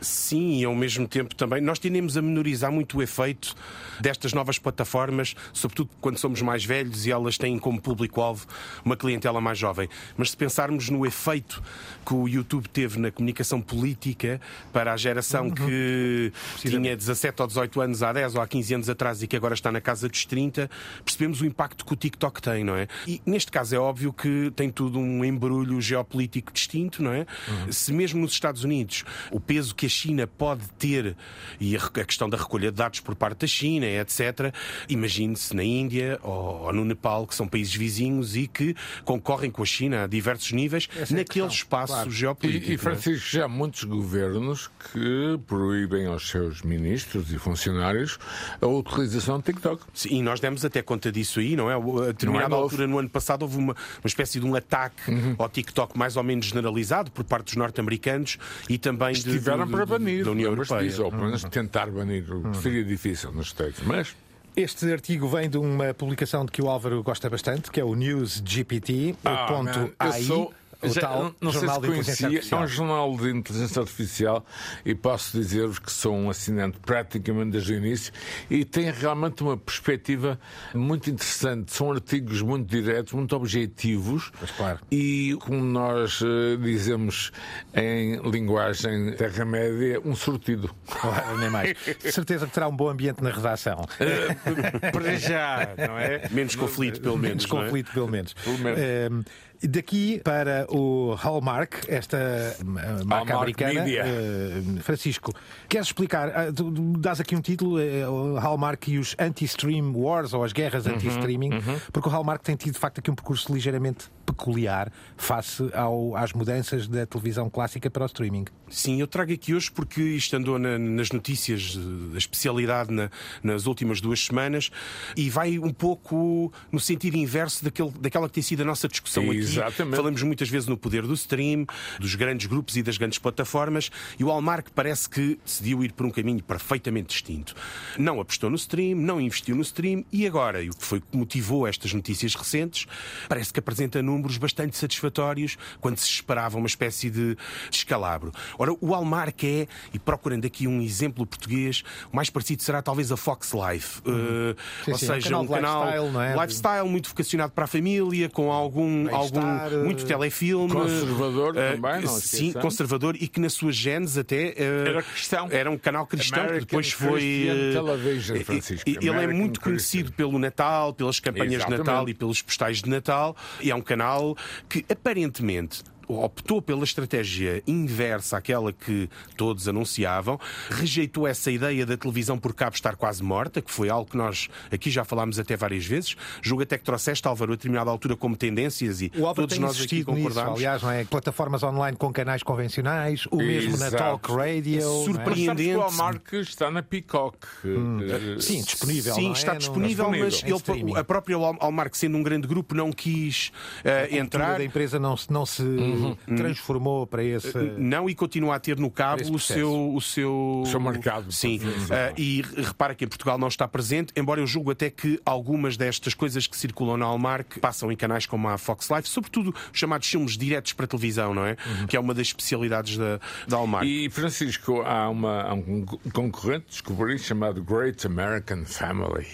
Speaker 4: Sim, e ao mesmo tempo também nós tendemos a menorizar muito o efeito destas novas plataformas, sobretudo quando somos mais velhos e elas têm como público-alvo uma clientela mais jovem. Mas se pensarmos no efeito que o YouTube teve na comunicação política para a geração que tinha 17 ou 18 anos há 10 ou há 15 anos atrás e que agora está na casa dos 30, percebemos o impacto que o TikTok tem, não é? E neste caso é óbvio que tem tudo um embrulho geopolítico distinto, não é? Se mesmo nos Estados Unidos o peso que a China pode ter e a a questão da recolha de dados por parte da China, etc., imagine-se na Índia ou ou no Nepal, que são países vizinhos e que concorrem com a China a diversos níveis
Speaker 1: Essa é
Speaker 4: naquele espaço
Speaker 1: claro.
Speaker 4: geopolítico.
Speaker 3: E, e
Speaker 4: não é?
Speaker 3: Francisco, já há muitos governos que proíbem aos seus ministros e funcionários a utilização do TikTok.
Speaker 4: Sim, e nós demos até conta disso aí, não é? A determinada
Speaker 3: novo.
Speaker 4: altura no ano passado houve uma, uma espécie de um ataque
Speaker 3: Uhum.
Speaker 4: ao TikTok mais ou menos generalizado por parte dos norte-americanos e também de- De-
Speaker 3: para banir,
Speaker 4: da União Europeia.
Speaker 3: disso, ou pelo menos tentar banir, que seria difícil nos States. Mas
Speaker 1: Este artigo vem de uma publicação de que o Álvaro gosta bastante, que é o News GPT,
Speaker 3: Ah, man, eu sou- já-
Speaker 1: tal
Speaker 3: não sei
Speaker 1: jornal
Speaker 3: se
Speaker 1: de inteligência
Speaker 3: conhecia, é um jornal de inteligência artificial e posso dizer-vos que sou um assinante praticamente desde o início e tem realmente uma perspectiva muito interessante. São artigos muito diretos, muito objetivos
Speaker 1: claro.
Speaker 3: e, como nós eh, dizemos em linguagem terra-média, um sortido.
Speaker 1: Claro, nem mais. Certeza que terá um bom ambiente na redação.
Speaker 3: Para já, não é?
Speaker 4: Menos conflito, pelo menos.
Speaker 1: Menos
Speaker 4: é?
Speaker 1: conflito, pelo menos.
Speaker 3: Pelo menos.
Speaker 1: Ehm, daqui para o Hallmark, esta eh, marca
Speaker 3: Hallmark
Speaker 1: americana.
Speaker 3: Media.
Speaker 1: eh, Francisco, queres explicar? ah, tu- dás aqui um título, eh, o Hallmark e os anti-stream wars, ou as guerras
Speaker 3: Uhum,
Speaker 1: anti-streaming, porque o Hallmark tem tido, de facto, aqui um percurso ligeiramente peculiar face ao- às mudanças da televisão clássica para o streaming.
Speaker 4: Sim, eu trago aqui hoje porque isto andou na- nas notícias da especialidade na- nas últimas duas semanas e vai um pouco no sentido inverso daquele, daquela que tem sido a nossa discussão aqui.
Speaker 3: Exatamente.
Speaker 4: Falamos muitas vezes no poder do stream, dos grandes grupos e das grandes plataformas e o Hallmark parece que decidiu ir por um caminho perfeitamente distinto. Não apostou no stream, não investiu no stream e agora, e o que foi que motivou estas notícias recentes, parece que apresenta números bastante satisfatórios quando se esperava uma espécie de descalabro. Ora, o Hallmark é, e procurando aqui um exemplo português, o mais parecido será talvez a Fox Life. Uh,
Speaker 1: Uhum. Sim,
Speaker 4: ou
Speaker 1: sim,
Speaker 4: seja,
Speaker 1: um
Speaker 4: um
Speaker 1: canal de
Speaker 4: canal
Speaker 1: lifestyle, não é?
Speaker 4: lifestyle muito vocacionado para a família, com algum, algum
Speaker 1: uh,
Speaker 4: muito telefilme.
Speaker 3: Conservador
Speaker 4: Uh,
Speaker 3: também, não
Speaker 4: Sim, conservador e que na sua genes até uh,
Speaker 3: Era cristão.
Speaker 4: Era um canal cristão que
Speaker 3: American
Speaker 4: depois foi.
Speaker 3: Television,
Speaker 4: e-
Speaker 3: Francisco.
Speaker 4: Ele é
Speaker 3: American
Speaker 4: muito
Speaker 3: Christian.
Speaker 4: conhecido pelo Natal, pelas campanhas de
Speaker 3: Exatamente.
Speaker 4: Natal e pelos postais de Natal. E é um canal que aparentemente optou pela estratégia inversa àquela que todos anunciavam, rejeitou essa ideia da televisão por cabo estar quase morta, que foi algo que nós aqui já falámos até várias vezes. Julgo até que trouxeste, Álvaro, a determinada altura como tendências e todos nós aqui concordámos.
Speaker 1: aliás, não é? Plataformas online com canais convencionais, o mesmo na
Speaker 3: Exato.
Speaker 1: Talk Radio. não é?
Speaker 4: Surpreendente.
Speaker 3: Mas o Hallmark está na Peacock. Eh,
Speaker 1: Sim, disponível.
Speaker 4: Sim,
Speaker 1: não é?
Speaker 4: está
Speaker 1: Não-
Speaker 4: disponível,
Speaker 3: disponível.
Speaker 4: mas ele, a própria Al- Hallmark, sendo um grande grupo, não quis eh,
Speaker 1: A
Speaker 4: entrar.
Speaker 1: da empresa não se, não se
Speaker 3: Uhum.
Speaker 1: transformou para esse.
Speaker 4: Não, e continua a ter no cabo o seu, o seu.
Speaker 3: O seu mercado.
Speaker 4: Sim. Ah, e repara que em Portugal não está presente, embora eu julgo até que algumas destas coisas que circulam na Hallmark passam em canais como a Fox Life, sobretudo os chamados filmes diretos para televisão, não é? Que é uma das especialidades da, da Hallmark.
Speaker 3: E, Francisco, há, uma, há um concorrente, descobri, chamado Great American Family.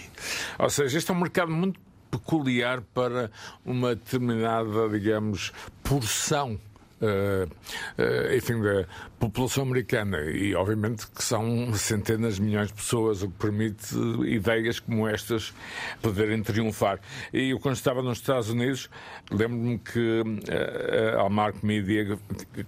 Speaker 3: Ou seja, este é um mercado muito peculiar para uma determinada, digamos, porção. eh, eh, enfim, da população americana e obviamente que são centenas de milhões de pessoas, o que permite ideias como estas poderem triunfar. E eu, quando estava nos Estados Unidos, lembro-me que a Hallmark Media,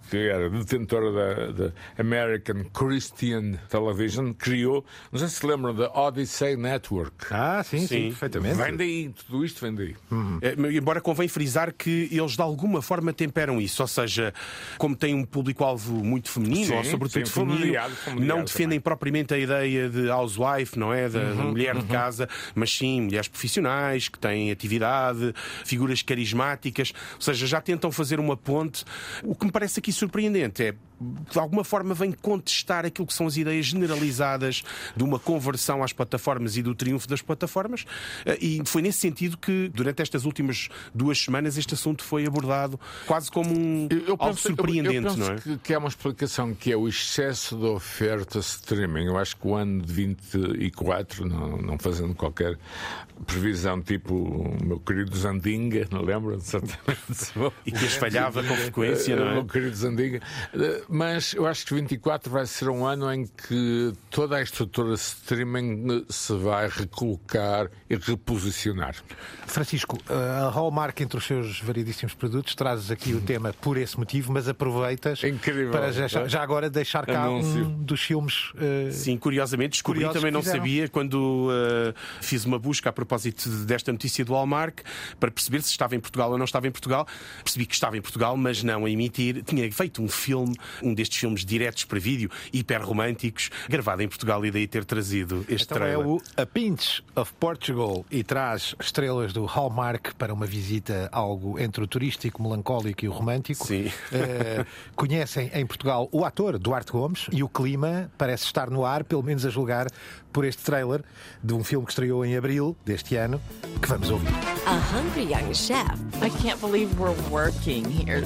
Speaker 3: que- era detentora da, da American Christian Television, criou, não sei se se lembram, da Odyssey Network.
Speaker 1: Ah, sim, sim,
Speaker 4: Sim.
Speaker 1: perfeitamente.
Speaker 3: Vem daí, tudo isto vem daí.
Speaker 4: Eh, Embora convém frisar que eles de alguma forma temperam isso, ou seja, como têm um público-alvo muito feminino,
Speaker 3: Sim,
Speaker 4: ou sobretudo
Speaker 3: sim,
Speaker 4: feminino,
Speaker 3: familiar, familiar
Speaker 4: não defendem
Speaker 3: também.
Speaker 4: propriamente a ideia de housewife, não é? Da,
Speaker 3: Uhum,
Speaker 4: da mulher de casa, mas sim mulheres profissionais que têm atividade, figuras carismáticas, ou seja, já tentam fazer uma ponte. O que me parece aqui surpreendente é de alguma forma vem contestar aquilo que são as ideias generalizadas de uma conversão às plataformas e do triunfo das plataformas. Eh, E foi nesse sentido que, durante estas últimas duas semanas, este assunto foi abordado quase como um
Speaker 3: Eu
Speaker 4: algo
Speaker 3: penso-
Speaker 4: surpreendente,
Speaker 3: eu, eu penso
Speaker 4: não é?
Speaker 3: Que, que há uma explicação que é o excesso de oferta streaming. Eu acho que o ano de 24, não, não fazendo qualquer previsão, tipo o meu querido Zandinga, não lembro exatamente.
Speaker 4: E que as falhava com frequência, não é?
Speaker 3: O meu querido Zandinga. Eh, Mas eu acho que 24 vai ser um ano em que toda a estrutura streaming se vai recolocar e reposicionar.
Speaker 1: Francisco, a Hallmark, entre os seus variedíssimos produtos, trazes aqui o tema por esse motivo, mas aproveitas
Speaker 3: Incrível,
Speaker 1: para já,
Speaker 3: é?
Speaker 1: já agora deixar cá
Speaker 3: Anúncio.
Speaker 1: um dos filmes. eh,
Speaker 4: Sim, curiosamente descobri,
Speaker 1: Curiosos
Speaker 4: também não sabia quando uh, fiz uma busca a propósito desta notícia do Hallmark para perceber se estava em Portugal ou não estava em Portugal. Percebi que estava em Portugal, mas não a emitir. Tinha feito um filme, um destes filmes diretos para vídeo, hiper românticos, gravado em Portugal e daí ter trazido este
Speaker 1: Então é
Speaker 4: trailer.
Speaker 1: o A Pinch of Portugal e traz estrelas do Hallmark para uma visita algo entre o turístico, melancólico e o romântico.
Speaker 4: Sim.
Speaker 1: Eh, conhecem em Portugal o ator Duarte Gomes e o clima parece estar no ar, pelo menos a julgar por este trailer de um filme que estreou em abril deste ano, que vamos ouvir.
Speaker 11: A hungry young chef
Speaker 10: I can't believe we're working here.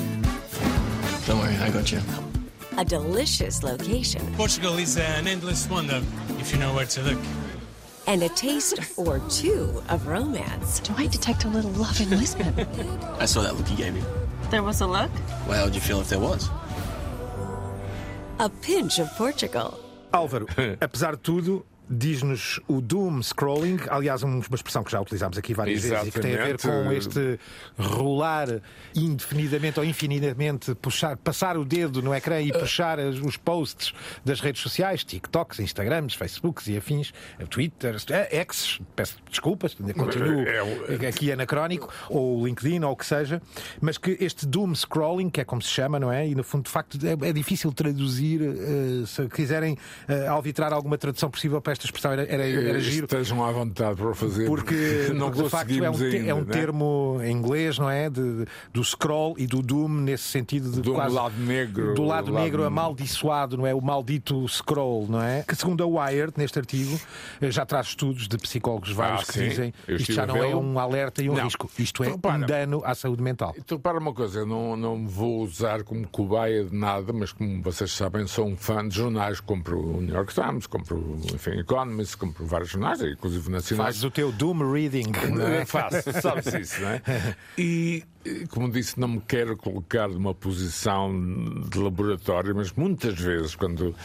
Speaker 9: Don't worry, I got you.
Speaker 11: A delicious location,
Speaker 12: Portugal is an endless wonder if you know where to look.
Speaker 11: and a taste or two of romance.
Speaker 10: Do I detect a little love in Lisbon?
Speaker 9: I saw that look you gave me.
Speaker 10: there was a look?
Speaker 9: Well, how would you feel if there was?
Speaker 11: A pinch of Portugal.
Speaker 1: Álvaro, apesar de tudo, diz-nos o doom scrolling, aliás, um- uma expressão que já utilizámos aqui várias vezes e que tem a ver com
Speaker 3: Exatamente.
Speaker 1: este rolar indefinidamente ou infinitamente, puxar, passar o dedo no ecrã e puxar as- os posts das redes sociais, TikToks, Instagrams, Facebooks e afins, Twitter, eh, X, peço desculpas, continuo
Speaker 3: É o-
Speaker 1: aqui anacrónico, ou LinkedIn, ou o que seja, mas que este doom scrolling, que é como se chama, não é? E no fundo, de facto, é, é difícil traduzir. eh, se quiserem eh, albitrar alguma tradução possível para esta expressão, era, era, era giro.
Speaker 3: Estejam à vontade para fazer.
Speaker 1: Porque,
Speaker 3: não
Speaker 1: porque, de facto é um, te-
Speaker 3: ainda,
Speaker 1: é um
Speaker 3: né?
Speaker 1: termo em inglês, não é? De- do scroll e do doom, nesse sentido de
Speaker 3: Do
Speaker 1: quase.
Speaker 3: lado negro,
Speaker 1: Do lado
Speaker 3: do lado-
Speaker 1: negro amaldiçoado, não é? O maldito scroll, não é? Que segundo a Wired, neste artigo, eh, já traz estudos de psicólogos vários
Speaker 3: Ah,
Speaker 1: que
Speaker 3: sim.
Speaker 1: dizem isto já não é um alerta e um
Speaker 3: Não.
Speaker 1: risco. Isto é
Speaker 3: Repara.
Speaker 1: um dano à saúde mental.
Speaker 3: Então, para uma coisa, eu não, não me vou usar como cobaia de nada, mas como vocês sabem, sou um fã de jornais. Compro o New York Times, compro enfim, Economist, compro vários jornais, inclusive nacionais.
Speaker 1: Fazes o teu doom reading, não é?
Speaker 3: Faço, sabes isso, não é? E, como disse, não me quero colocar numa posição de laboratório, mas muitas vezes, quando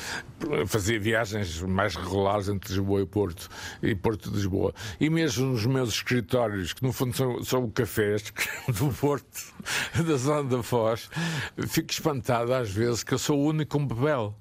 Speaker 3: fazia viagens mais regulares entre Lisboa e Porto, e Porto de Lisboa, e mesmo nos meus escritórios, que no fundo são, são cafés do Porto, da zona da Foz, fico espantado às vezes que eu sou o único com bebel.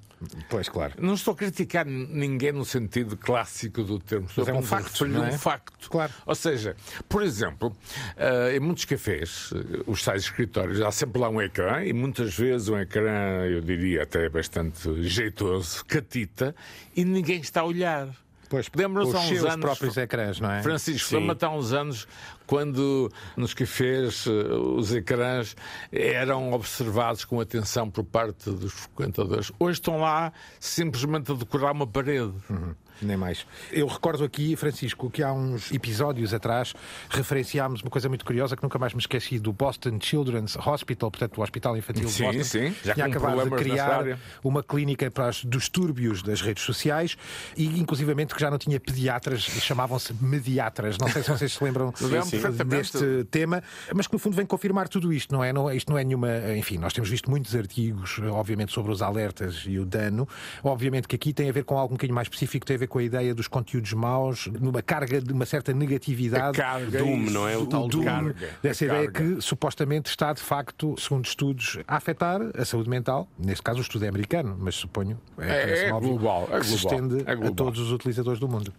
Speaker 1: Pois, claro.
Speaker 3: Não estou a criticar ninguém no sentido clássico do termo. Estou
Speaker 1: Mas é um facto, não é?
Speaker 3: um facto.
Speaker 1: Claro.
Speaker 3: Ou seja, por exemplo, eh, em muitos cafés, eh, os tais escritórios, há sempre lá um ecrã e muitas vezes um ecrã, eu diria até bastante jeitoso, catita, e ninguém está a olhar.
Speaker 1: Pois,
Speaker 3: Lembram-se há uns
Speaker 1: seus
Speaker 3: anos.
Speaker 1: próprios ecrãs, não é?
Speaker 3: Francisco,
Speaker 1: Sim.
Speaker 3: lembra-te há uns anos quando nos cafés eh, os ecrãs eram observados com atenção por parte dos frequentadores. Hoje estão lá simplesmente a decorar uma parede.
Speaker 1: Uhum. Nem mais. Eu recordo aqui, Francisco, que há uns episódios atrás referenciámos uma coisa muito curiosa que nunca mais me esqueci do Boston Children's Hospital, portanto, o Hospital Infantil
Speaker 3: Sim,
Speaker 1: de Boston.
Speaker 3: sim. Já
Speaker 1: tinha acabado de criar uma clínica para os distúrbios das redes sociais e, inclusivamente, que já não tinha pediatras, chamavam-se mediatras. Não sei se vocês se lembram sim,
Speaker 3: perfeitamente.
Speaker 1: deste tema, mas que no fundo vem confirmar tudo isto, não é? Não, isto não é nenhuma. Enfim, nós temos visto muitos artigos, obviamente, sobre os alertas e o dano. Obviamente que aqui tem a ver com algo um bocadinho mais específico, tem a ver com a ideia dos conteúdos maus, numa carga de uma certa negatividade.
Speaker 3: A carga,
Speaker 4: Doom,
Speaker 3: isso.
Speaker 4: não é? O tal
Speaker 1: Doom,
Speaker 3: carga,
Speaker 1: dessa
Speaker 3: a
Speaker 1: ideia
Speaker 3: carga.
Speaker 1: que supostamente está, de facto, segundo estudos, a afetar a saúde mental. Neste caso, o estudo é americano, mas suponho
Speaker 3: É- é
Speaker 1: óbvio,
Speaker 3: global, é
Speaker 1: que se estende
Speaker 3: é
Speaker 1: a
Speaker 3: global.
Speaker 1: todos os utilizadores do mundo.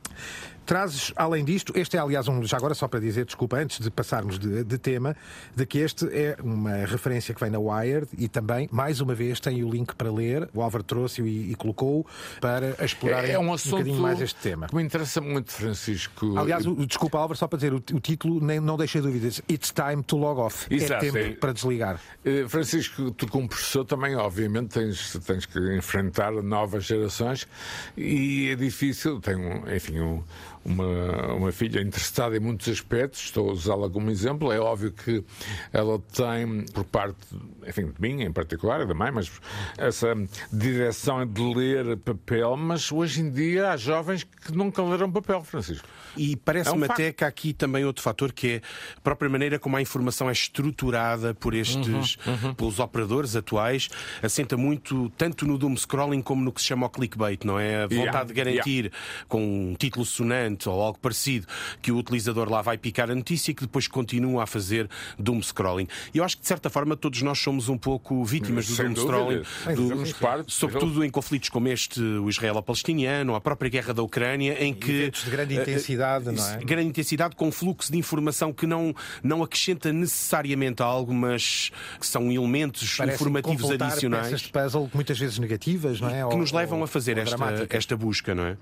Speaker 1: Trazes, além disto, este é aliás um, já agora só para dizer, desculpa, antes de passarmos de, de tema, de que este é uma referência que vem na Wired e também, mais uma vez, tem o link para ler, o Álvaro trouxe-o e, e colocou para explorar
Speaker 3: É, é um assunto
Speaker 1: mais este tema.
Speaker 3: que me interessa muito, Francisco.
Speaker 1: Aliás, o, desculpa, Álvaro, só para dizer, o, o título nem, não deixa dúvidas. It's time to log off.
Speaker 3: Exato,
Speaker 1: é tempo
Speaker 3: é.
Speaker 1: para desligar.
Speaker 3: Eh, Francisco, tu como professor também, obviamente, tens, tens que enfrentar novas gerações e é difícil. Tenho, enfim, um- uma, uma filha interessada em muitos aspectos, estou a usá-la como exemplo. É óbvio que ela tem, por parte, enfim, de mim em particular, da mãe, mas essa direção de ler papel. Mas hoje em dia há jovens que nunca leram papel, Francisco.
Speaker 4: E parece-me
Speaker 3: É um
Speaker 4: até que há aqui também outro fator que é a própria maneira como a informação é estruturada por estes,
Speaker 3: Uhum,
Speaker 4: pelos operadores atuais, assenta muito tanto no doom scrolling como no que se chama o clickbait, não é? A vontade
Speaker 3: Yeah,
Speaker 4: de garantir com um título sonante ou algo parecido que o utilizador lá vai picar a notícia e que depois continua a fazer doom scrolling. E eu acho que de certa forma todos nós somos um pouco vítimas do
Speaker 3: Sem
Speaker 4: doom
Speaker 3: dúvida.
Speaker 4: scrolling, do-.
Speaker 3: Parte,
Speaker 4: sobretudo em conflitos como este, o israelo-palestiniano, a própria guerra da Ucrânia, em que
Speaker 1: Eventos de grande
Speaker 4: eh,
Speaker 1: intensidade, não é?
Speaker 4: grande intensidade com fluxo de informação que não, não acrescenta necessariamente algo, mas que são elementos
Speaker 1: Parecem
Speaker 4: informativos adicionais
Speaker 1: peças de puzzle muitas vezes negativas, não é?
Speaker 4: que
Speaker 1: Ou-
Speaker 4: nos levam
Speaker 1: ou-
Speaker 4: a fazer esta, esta busca, não é?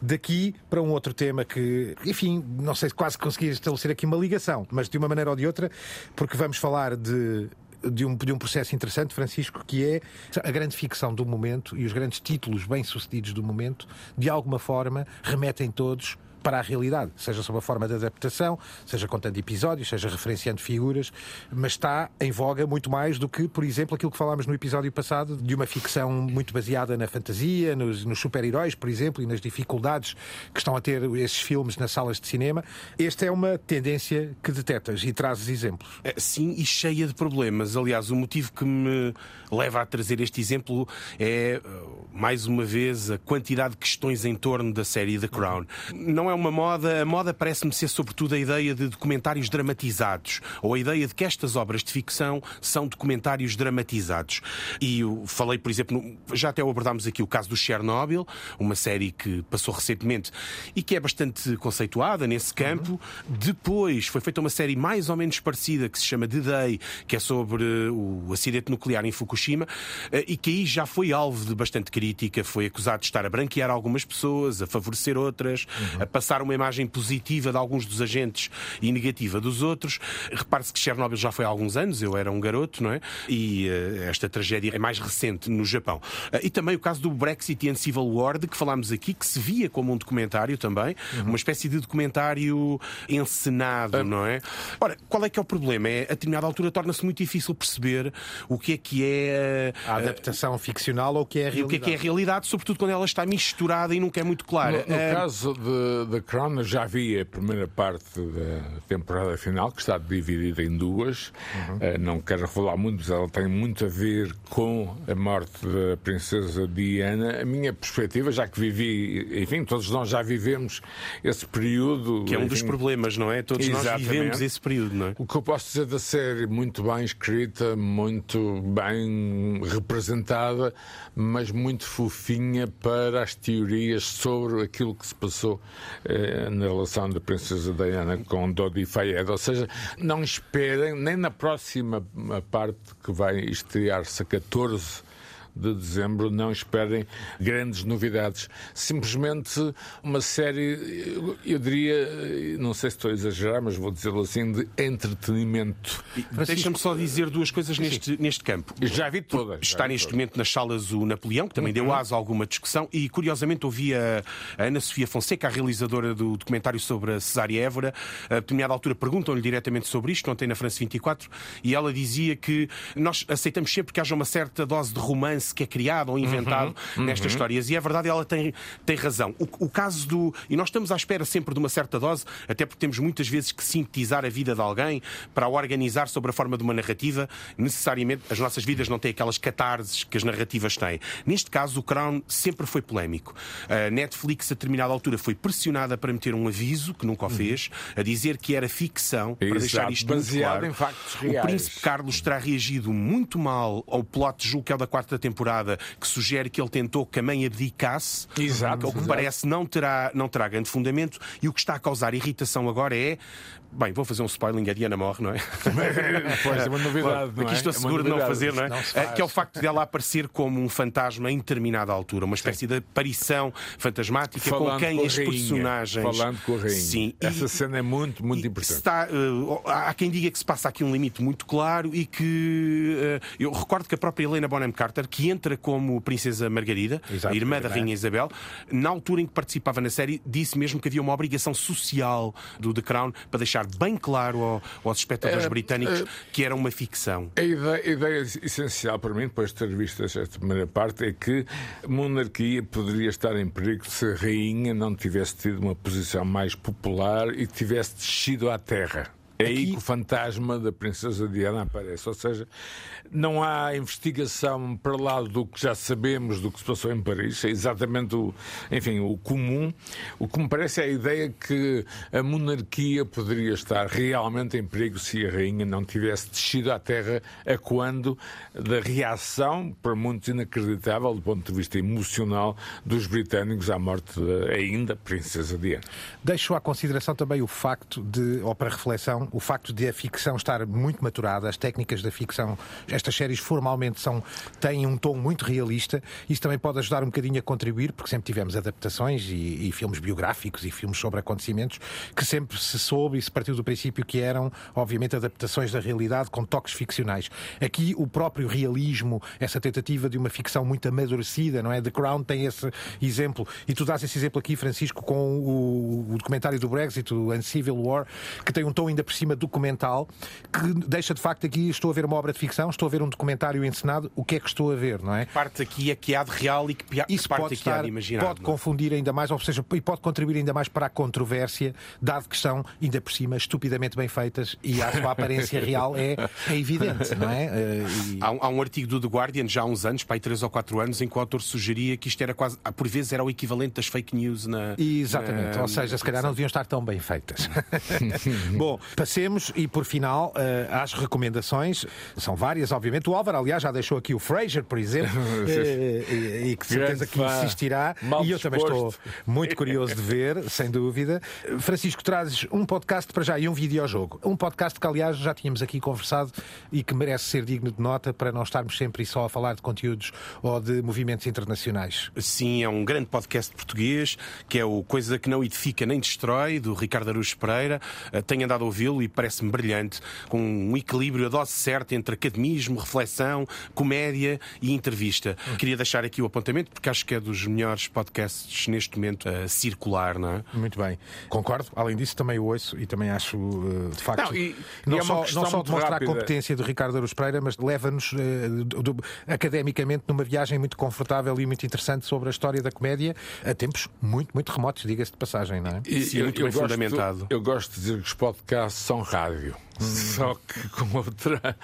Speaker 1: Daqui para um outro tema que, enfim, não sei se quase conseguir estabelecer aqui uma ligação, mas de uma maneira ou de outra, porque vamos falar de. De um, de um processo interessante, Francisco, que é a grande ficção do momento e os grandes títulos bem-sucedidos do momento, de alguma forma, remetem todos para a realidade, seja sob a forma de adaptação, seja contando episódios, seja referenciando figuras, mas está em voga muito mais do que, por exemplo, aquilo que falámos no episódio passado, de uma ficção muito baseada na fantasia, nos, nos super-heróis, por exemplo, e nas dificuldades que estão a ter esses filmes nas salas de cinema. Esta é uma tendência que detetas e trazes exemplos.
Speaker 4: É, Sim, e cheia de problemas. Aliás, o motivo que me leva a trazer este exemplo é, uh, mais uma vez, a quantidade de questões em torno da série The Crown. Não é uma moda, a moda parece-me ser sobretudo a ideia de documentários dramatizados, ou a ideia de que estas obras de ficção são documentários dramatizados. E eu falei, por exemplo, já até abordámos aqui o caso do Chernobyl, uma série que passou recentemente e que é bastante conceituada nesse campo. Depois foi feita uma série mais ou menos parecida que se chama The Day, que é sobre eh, o acidente nuclear em Fukushima eh, e que aí já foi alvo de bastante crítica, foi acusado de estar a branquear algumas pessoas, a favorecer outras, a passar uma imagem positiva de alguns dos agentes e negativa dos outros. Repare-se que Chernobyl já foi há alguns anos, eu era um garoto, não é? E eh, esta tragédia é mais recente no Japão. Eh, e também o caso do Brexit and Civil War, de que falámos aqui, que se via como um documentário também, uma espécie de documentário encenado, não é? Ora, qual é que é o problema? É, a determinada altura torna-se muito difícil perceber o que é que é
Speaker 1: A adaptação ficcional ou o que é a
Speaker 4: e o
Speaker 1: realidade.
Speaker 4: que é que é a realidade, sobretudo quando ela está misturada e nunca é muito clara.
Speaker 3: No, no
Speaker 4: Eh,
Speaker 3: caso de, de Crown, já vi a primeira parte da temporada final, que está dividida em duas. Eh, não quero revelar muito, mas ela tem muito a ver com a morte da princesa Diana. A minha perspectiva, já que vivi, enfim, todos nós já vivemos esse período.
Speaker 4: que é um dos
Speaker 3: enfim,
Speaker 4: problemas, não é? Todos nós vivemos esse período, não é?
Speaker 3: O que eu posso dizer da série, muito bem escrita, muito bem representada, mas muito fofinha para as teorias sobre aquilo que se passou na relação da Princesa Diana com Dodi Fayed. Ou seja, não esperem, nem na próxima parte que vai estrear-se a 14 de dezembro, não esperem grandes novidades. Simplesmente uma série, eu- diria, não sei se estou a exagerar, mas vou dizê-lo assim, de entretenimento.
Speaker 4: Deixa-me só dizer duas coisas neste, neste campo.
Speaker 3: Já vi todas.
Speaker 4: Está neste
Speaker 3: todas.
Speaker 4: momento nas salas o Napoleão, que também deu asa a alguma discussão, e curiosamente ouvi a a Ana Sofia Fonseca, a realizadora do documentário sobre a Cesária Évora, a determinada altura perguntam-lhe diretamente sobre isto, ontem na France 24, e ela dizia que nós aceitamos sempre que haja uma certa dose de romance que é criado ou inventado nestas histórias, e é verdade, ela tem, tem razão. O, o caso do. E nós estamos à espera sempre de uma certa dose, até porque temos muitas vezes que sintetizar a vida de alguém para a organizar sobre a forma de uma narrativa. Necessariamente, as nossas vidas não têm aquelas catarses que as narrativas têm. Neste caso, o Crown sempre foi polémico. A Netflix, a determinada altura, foi pressionada para meter um aviso, que nunca o fez, a dizer que era ficção, para
Speaker 3: Exato,
Speaker 4: deixar isto muito claro. O. Príncipe Carlos terá reagido muito mal ao plot, julgo que é o da quarta temporada temporada que sugere que ele tentou que a mãe abdicasse.
Speaker 3: Exato,
Speaker 4: O que
Speaker 3: exato.
Speaker 4: parece não terá, não terá grande fundamento. E o que está a causar irritação agora é. Bem, vou fazer um spoiling, a Diana morre, não é?
Speaker 3: Pois, é uma novidade, é?
Speaker 4: Aqui estou
Speaker 3: É
Speaker 4: seguro de não fazer, não é?
Speaker 1: Não
Speaker 4: Eh,
Speaker 1: faz.
Speaker 4: Que é o facto de ela aparecer como um fantasma em determinada altura, uma espécie de aparição fantasmática com
Speaker 3: Falando
Speaker 4: quem
Speaker 3: com
Speaker 4: as
Speaker 3: rainha,
Speaker 4: personagens.
Speaker 3: Falando com a rainha.
Speaker 4: Sim, e-
Speaker 3: Essa cena é muito, muito
Speaker 4: e
Speaker 3: importante.
Speaker 4: Está, eh, há quem diga que se passa aqui um limite muito claro e que eh, eu recordo que a própria Helena Bonham Carter, que entra como Princesa Margarida,
Speaker 1: Exato,
Speaker 4: a irmã da
Speaker 1: irmã.
Speaker 4: Rainha Isabel, na altura em que participava na série, disse mesmo que havia uma obrigação social do The Crown para deixar bem claro ao- aos espectadores
Speaker 3: Eh,
Speaker 4: britânicos
Speaker 3: eh,
Speaker 4: que era uma ficção.
Speaker 3: A ideia, a ideia essencial para mim, depois de ter visto esta primeira parte, é que a monarquia poderia estar em perigo se a rainha não tivesse tido uma posição mais popular e tivesse descido à terra. É aí que o fantasma da Princesa Diana aparece. Ou seja, não há investigação para lá do que já sabemos do que se passou em Paris. É exatamente o, enfim, o comum. O que me parece é a ideia que a monarquia poderia estar realmente em perigo se a rainha não tivesse descido à terra a quando da reação, para muitos inacreditável do ponto de vista emocional, dos britânicos à morte da ainda Princesa Diana.
Speaker 1: Deixo à consideração também o facto de, ou para reflexão, o facto de a ficção estar muito maturada, as técnicas da ficção, estas séries formalmente são, têm um tom muito realista, isso também pode ajudar um bocadinho a contribuir, porque sempre tivemos adaptações e, e filmes biográficos e filmes sobre acontecimentos que sempre se soube e se partiu do princípio que eram, obviamente, adaptações da realidade com toques ficcionais. Aqui o próprio realismo, essa tentativa de uma ficção muito amadurecida, não é? The Crown tem esse exemplo, e tu dás esse exemplo aqui, Francisco, com o, o documentário do Brexit, o Uncivil War, que tem um tom ainda cima documental, que deixa de facto aqui, estou a ver uma obra de ficção, estou a ver um documentário encenado, o que é que estou a ver, não é?
Speaker 4: Parte aqui é que há de real e que
Speaker 1: Isso
Speaker 4: parte
Speaker 1: pode,
Speaker 4: aqui há
Speaker 1: estar,
Speaker 4: de imaginar.
Speaker 1: pode
Speaker 4: não é?
Speaker 1: confundir ainda mais, ou seja, e pode contribuir ainda mais para a controvérsia, dado que são, ainda por cima, estupidamente bem feitas e a sua aparência real é, é evidente, não é? Eh, e-
Speaker 4: Há, um- há um artigo do The Guardian, já há uns anos, para aí 3 ou 4 anos, em que o autor sugeria que isto era quase, por vezes, era o equivalente das fake news na.
Speaker 1: Exatamente,
Speaker 4: na-
Speaker 1: ou seja, se calhar não deviam estar tão bem feitas. Bom, passemos e por final eh, às recomendações. São várias, obviamente. O Álvaro, aliás, já deixou aqui o Fraser, por exemplo, eh, e, e que de certeza que insistirá.
Speaker 3: Mal
Speaker 1: e eu também estou
Speaker 3: disposto.
Speaker 1: muito curioso de ver, sem dúvida. Francisco, trazes um podcast para já e um videojogo. Um podcast que, aliás, já tínhamos aqui conversado e que merece ser digno de nota para não estarmos sempre só a falar de conteúdos ou de movimentos internacionais.
Speaker 4: Sim, é um grande podcast português, que é o Coisa que não edifica nem destrói, do Ricardo Araújo Pereira. Eh, Tenho andado a ouvi-lo e parece-me brilhante, com um equilíbrio, a dose certa entre academismo, reflexão, comédia e entrevista. Queria deixar aqui o apontamento, porque acho que é dos melhores podcasts neste momento a circular, não é?
Speaker 1: Muito bem, concordo. Além disso, também o ouço e também acho, eh, de facto,
Speaker 3: Não, e-
Speaker 1: não
Speaker 3: e é
Speaker 1: só, não só
Speaker 3: muito
Speaker 1: demonstra
Speaker 3: rápida.
Speaker 1: a competência do Ricardo Aruz Pereira, mas leva-nos do- academicamente numa viagem muito confortável e muito interessante sobre a história da comédia a tempos muito, muito remotos, diga-se de passagem, não é?
Speaker 3: E
Speaker 4: Sim, muito bem
Speaker 3: gosto-
Speaker 4: fundamentado.
Speaker 3: Eu gosto de dizer que os podcasts são rádio. Só que com outra,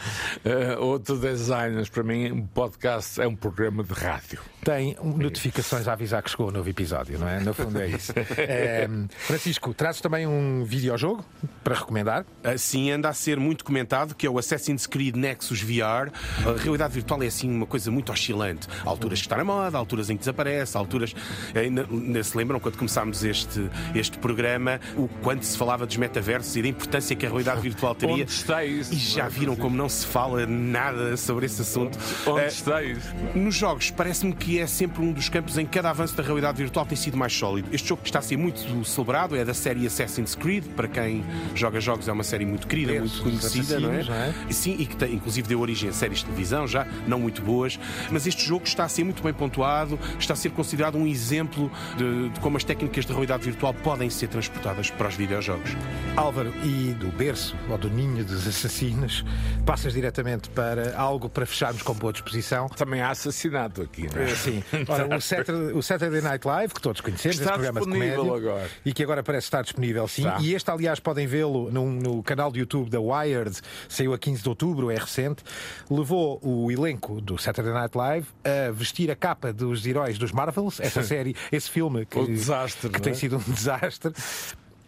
Speaker 3: eh, outro design. Mas para mim, um podcast é um programa de rádio.
Speaker 1: Tem um, notificações a avisar que chegou o novo episódio, não é? No fundo é isso. Eh, Francisco, trazes também um videojogo para recomendar?
Speaker 4: Assim anda a ser muito comentado, que é o Assassin's Creed Nexus VR. A realidade virtual é assim uma coisa muito oscilante. Há alturas que está na moda, há alturas em que desaparece, há alturas. Ainda, ainda se lembram quando começámos este, este programa, o quanto se falava dos metaversos e da importância que a realidade virtual teria.
Speaker 3: Onde está isso?
Speaker 4: E já viram como não se fala nada sobre esse assunto.
Speaker 3: Onde
Speaker 4: Eh,
Speaker 3: está isso?
Speaker 4: nos jogos, parece-me que é sempre um dos campos em que cada avanço da realidade virtual tem sido mais sólido. Este jogo que está a ser muito celebrado é da série Assassin's Creed. Para quem joga jogos, é uma série muito querida, muito conhecida, não é?
Speaker 1: é?
Speaker 4: Sim, e que tem, inclusive deu origem a séries de televisão já, não muito boas. Mas este jogo está a ser muito bem pontuado, está a ser considerado um exemplo de, de como as técnicas de realidade virtual podem ser transportadas para os videojogos.
Speaker 1: Álvaro, e do berço ou do ninho dos assassinos, passas diretamente para algo para fecharmos com boa disposição.
Speaker 3: Também há assassinato aqui, não é?
Speaker 1: Eh, Sim. Ora, o Saturday, o Saturday Night Live, que todos conhecemos,
Speaker 3: Está
Speaker 1: programa de
Speaker 3: disponível
Speaker 1: comédia,
Speaker 3: agora.
Speaker 1: e que agora parece estar disponível, sim. E este, aliás, podem vê-lo num- no, canal de YouTube da Wired, saiu a 15 de outubro, é recente. Levou o elenco do Saturday Night Live a vestir a capa dos heróis dos Marvels, essa série, esse filme que,
Speaker 3: desastre,
Speaker 1: que
Speaker 3: não
Speaker 1: tem
Speaker 3: é?
Speaker 1: sido um desastre.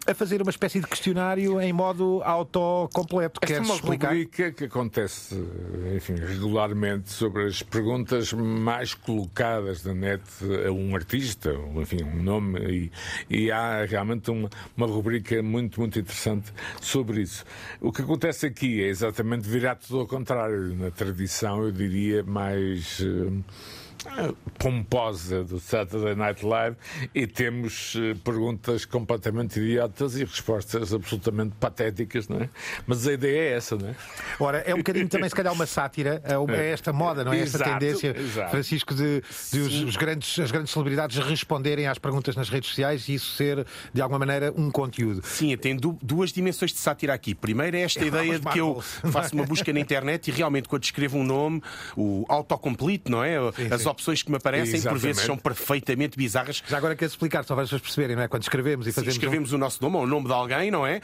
Speaker 1: A fazer uma espécie de questionário em modo autocompleto.
Speaker 3: Esta é
Speaker 1: Queres
Speaker 3: uma
Speaker 1: explicar?
Speaker 3: rubrica que acontece, enfim, regularmente sobre as perguntas mais colocadas na net a um artista, enfim, um nome, e, e há realmente uma, uma rubrica muito, muito interessante sobre isso. O que acontece aqui é exatamente virar tudo ao contrário. Na tradição, eu diria, mais. eh, pomposa do Saturday Night Live e temos eh, perguntas completamente idiotas e respostas absolutamente patéticas, não é? Mas a ideia é essa, não é?
Speaker 1: Ora, é um bocadinho também, se calhar, uma sátira a esta moda, não é? Esta
Speaker 3: Exato,
Speaker 1: tendência,
Speaker 3: exato.
Speaker 1: Francisco, de, de os, os grandes, as grandes celebridades responderem às perguntas nas redes sociais e isso ser, de alguma maneira, um conteúdo.
Speaker 4: Sim, tem du- duas dimensões de sátira aqui. Primeiro é esta ideia de que eu faço uma busca na internet e realmente quando escrevo um nome, o autocomplete, não é? As
Speaker 1: sim.
Speaker 4: Opções que me aparecem por vezes
Speaker 1: Exatamente.
Speaker 4: são perfeitamente bizarras.
Speaker 1: Já agora quero explicar, só para as pessoas perceberem, não é? Quando escrevemos e fazemos.
Speaker 4: escrevemos o nosso nome ou o nome de alguém, não é?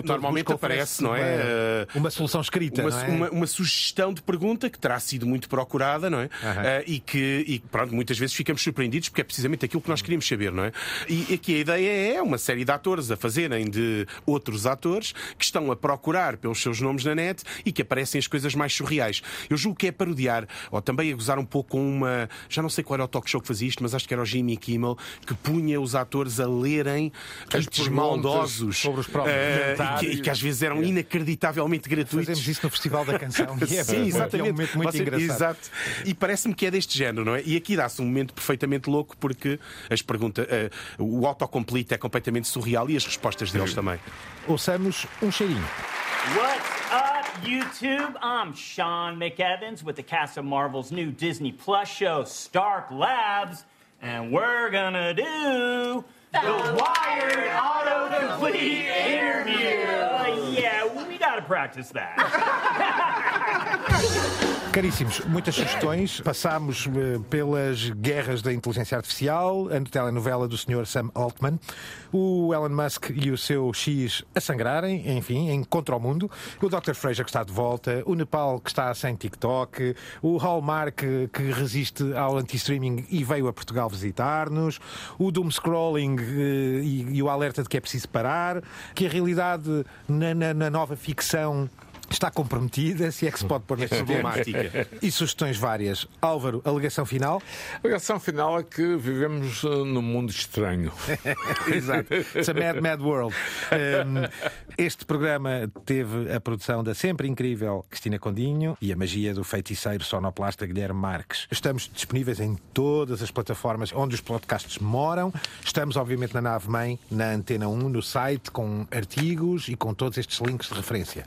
Speaker 1: De
Speaker 4: normalmente aparece, não é?
Speaker 1: uma-
Speaker 4: Ah,
Speaker 1: uma solução escrita,
Speaker 4: uma,
Speaker 1: é?
Speaker 4: uma- uma sugestão de pergunta que terá sido muito procurada, não é? Ah, e que, e, pronto, muitas vezes ficamos surpreendidos porque é precisamente aquilo que nós queríamos saber, não é? E aqui a ideia é uma série de atores a fazerem de outros atores que estão a procurar pelos seus nomes na net e que aparecem as coisas mais surreais. Eu julgo que é parodiar, ou também a gozar um pouco com uma. Já não sei qual era o talk show que fazia isto, mas acho que era o Jimmy Kimmel, que punha os atores a lerem
Speaker 3: perguntas
Speaker 4: maldosos
Speaker 3: sobre os próprios
Speaker 4: eh, e, que, e que às vezes eram inacreditavelmente gratuitos.
Speaker 1: Fazemos isso no Festival da Canção. e é-
Speaker 4: Sim,
Speaker 1: é um
Speaker 4: exatamente.
Speaker 1: momento muito
Speaker 4: Você-
Speaker 1: engraçado.
Speaker 4: Exato. E parece-me que é deste género, não é? E aqui dá-se um momento perfeitamente louco porque as perguntas, eh, o autocomplete é completamente surreal e as respostas deles também.
Speaker 1: Ouçamos um cheirinho.
Speaker 13: What's up, YouTube? I'm Sean McEvans with the cast of Marvel's new Disney Plus show, Stark Labs, and we're gonna do the Wired Autocomplete interview. Uh, yeah, we gotta practice that.
Speaker 1: Caríssimos, muitas sugestões. Passámos eh, pelas guerras da inteligência artificial, a telenovela do Sr. Sam Altman, o Elon Musk e o seu X a sangrarem, enfim, em contra o mundo, o Dr. Fraser que está de volta, o Nepal que está sem TikTok, o Hallmark que resiste ao anti-streaming e veio a Portugal visitar-nos, o doom scrolling eh, e, e o alerta de que é preciso parar, que a realidade na- na- na nova ficção está comprometida, se é que se pode pôr neste
Speaker 4: Problemática.
Speaker 1: E sugestões várias. Álvaro, alegação final.
Speaker 3: A ligação final é que vivemos eh, num mundo estranho.
Speaker 1: Exato. It's a mad, mad world. Um, este programa teve a produção da sempre incrível Cristina Condinho e a magia do feiticeiro sonoplasta Guilherme Marques. Estamos disponíveis em todas as plataformas onde os podcasts moram. Estamos, obviamente, na nave mãe, na Antena 1, no site, com artigos e com todos estes links de referência.